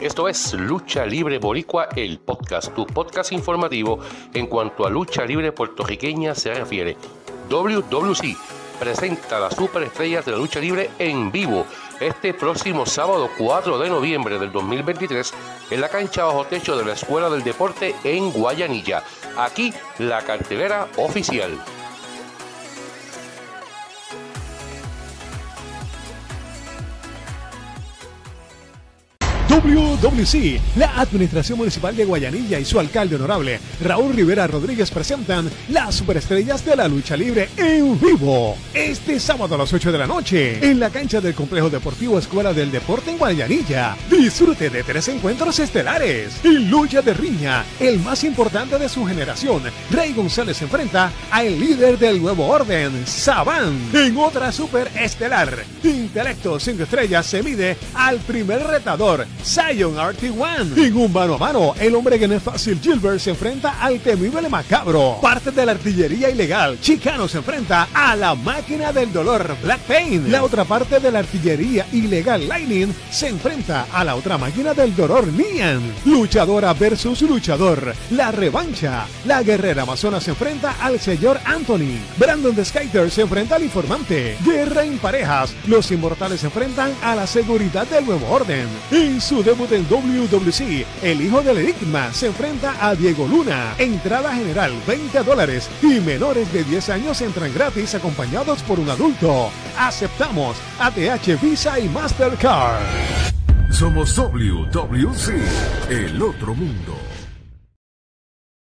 Esto es Lucha Libre Boricua, el podcast, tu podcast informativo en cuanto a lucha libre puertorriqueña se refiere. WWC presenta las superestrellas de la lucha libre en vivo este próximo sábado 4 de noviembre del 2023 en la cancha bajo techo de la Escuela del Deporte en Guayanilla. Aquí la cartelera oficial. WWC, la Administración Municipal de Guayanilla y su alcalde honorable Raúl Rivera Rodríguez presentan las superestrellas de la lucha libre en vivo. Este sábado a las 8 de la noche en la cancha del Complejo Deportivo Escuela del Deporte en Guayanilla. Disfrute de tres encuentros estelares y lucha de riña, el más importante de su generación. Rey González enfrenta al líder del nuevo orden, Saban. En otra super estelar, Intelecto 5 estrellas se mide al primer retador, Zion RT1. En un mano a mano, el hombre que no es fácil Gilbert se enfrenta al temible macabro. Parte de la artillería ilegal, Chicano se enfrenta a la máquina del dolor Black Pain. La otra parte de la artillería ilegal Lightning se enfrenta a la otra máquina del dolor Nian. Luchadora versus luchador. La revancha. La guerrera amazona se enfrenta al señor Anthony. Brandon the Skater se enfrenta al informante. Guerra en parejas. Los inmortales se enfrentan a la seguridad del nuevo orden. En su debut en WWC, el hijo del Enigma se enfrenta a Diego Luna. Entrada general 20 dólares y menores de 10 años entran gratis acompañados por un adulto. Aceptamos ATH Visa y Mastercard. Somos WWC, el otro mundo.